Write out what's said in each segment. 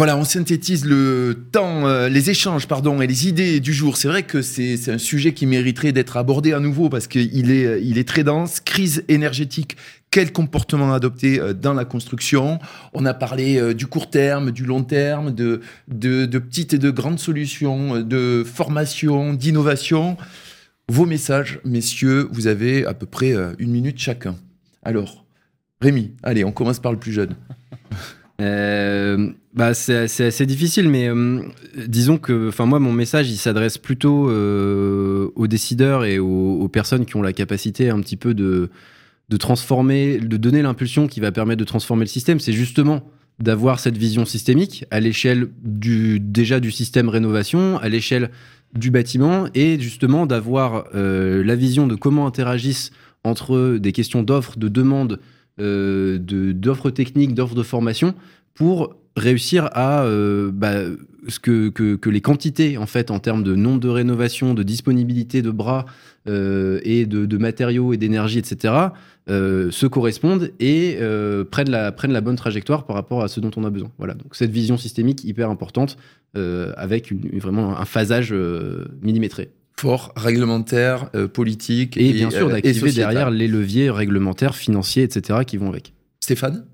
Voilà, on synthétise le temps, euh, les échanges, pardon, et les idées du jour. C'est vrai que c'est un sujet qui mériterait d'être abordé à nouveau parce qu'il est, il est très dense. Crise énergétique. Quel comportement adopter euh, dans la construction? On a parlé euh, du court terme, du long terme, de, de, de petites et de grandes solutions, de formation, d'innovation. Vos messages, messieurs, vous avez à peu près une minute chacun. Alors, Rémi, allez, on commence par le plus jeune. Euh, bah c'est assez difficile, mais euh, disons que, enfin moi, mon message, il s'adresse plutôt euh, aux décideurs et aux, personnes qui ont la capacité un petit peu de, de transformer, de donner l'impulsion qui va permettre de transformer le système. C'est justement d'avoir cette vision systémique à l'échelle du déjà du système rénovation, à l'échelle du bâtiment, et justement d'avoir la vision de comment interagissent entre des questions d'offres, de demande euh, d'offres techniques, d'offres de formation pour réussir à euh, bah, ce que, que, les quantités en fait en termes de nombre de rénovations, de disponibilité de bras euh, et de, matériaux et d'énergie, etc. se correspondent et prennent, la, prennent la bonne trajectoire par rapport à ce dont on a besoin. Voilà, donc cette vision systémique hyper importante avec vraiment un phasage millimétré fort réglementaire, euh, politique. Et, bien sûr, euh, d'activer derrière les leviers réglementaires, financiers, etc., qui vont avec. Stéphane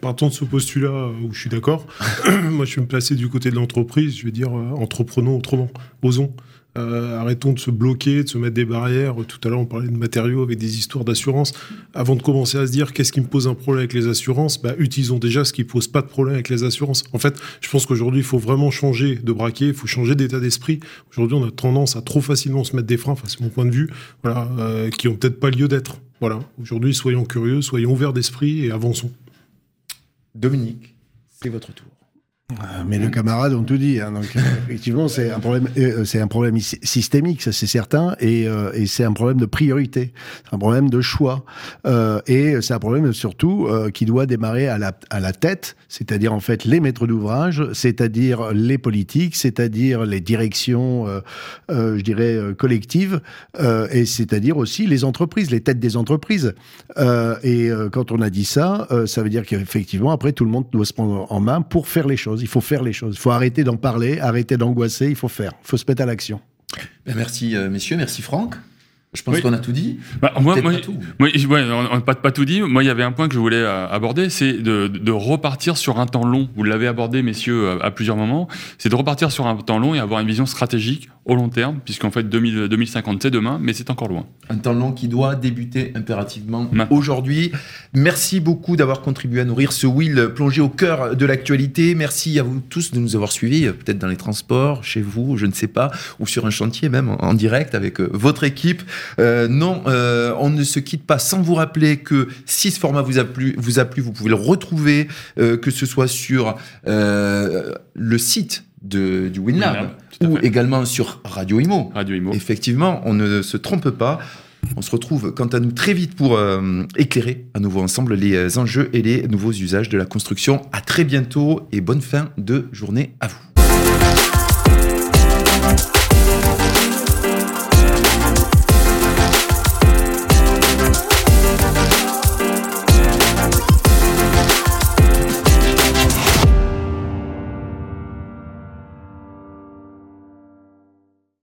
Partons de ce postulat où je suis d'accord, moi je vais me placer du côté de l'entreprise, je vais dire euh, entreprenons autrement, osons. Euh, arrêtons de se bloquer, de se mettre des barrières. Tout à l'heure, on parlait de matériaux avec des histoires d'assurance. Avant de commencer à se dire qu'est-ce qui me pose un problème avec les assurances, bah, utilisons déjà ce qui pose pas de problème avec les assurances. En fait, je pense qu'aujourd'hui, il faut vraiment changer de braquet, il faut changer d'état d'esprit. Aujourd'hui, on a tendance à trop facilement se mettre des freins, enfin, c'est mon point de vue, voilà, euh, qui ont peut-être pas lieu d'être. Voilà. Aujourd'hui, soyons curieux, soyons ouverts d'esprit et avançons. Dominique, c'est votre tour. Euh, mais les camarades ont tout dit. Hein, donc, euh, effectivement, c'est un problème, euh, c'est un problème systémique, ça c'est certain, et, et c'est un problème de priorité, c'est un problème de choix, euh, et c'est un problème surtout qui doit démarrer à la, à la tête, c'est-à-dire en fait les maîtres d'ouvrage, c'est-à-dire les politiques, c'est-à-dire les directions, je dirais collectives, et c'est-à-dire aussi les entreprises, les têtes des entreprises. et quand on a dit ça, ça veut dire qu'effectivement après tout le monde doit se prendre en main pour faire les choses. Il faut faire les choses. Il faut arrêter d'en parler, arrêter d'angoisser. Il faut faire. Il faut se mettre à l'action. Ben, merci, euh, messieurs. Merci, Franck. Je pense qu'on a tout dit. Bah, moi, moi, pas tout. Moi, on n'a pas, pas, tout dit. Moi, il y avait un point que je voulais euh, aborder, c'est de, de, repartir sur un temps long. Vous l'avez abordé, messieurs, euh, à plusieurs moments. C'est de repartir sur un temps long et avoir une vision stratégique au long terme, puisqu'en fait 2000, 2050 c'est demain, mais c'est encore loin. Un temps long qui doit débuter impérativement aujourd'hui. Merci beaucoup d'avoir contribué à nourrir ce wheel plongé au cœur de l'actualité. Merci à vous tous de nous avoir suivis, peut-être dans les transports, chez vous, je ne sais pas, ou sur un chantier même en direct avec euh, votre équipe. Euh, non, euh, on ne se quitte pas sans vous rappeler que si ce format vous a plu, vous, a plu, vous pouvez le retrouver, que ce soit sur le site de, du WinLab, ou également sur Radio Imo. Radio Imo. Effectivement, on ne se trompe pas. On se retrouve quant à nous très vite pour euh, éclairer à nouveau ensemble les euh, enjeux et les nouveaux usages de la construction. À très bientôt et bonne fin de journée à vous.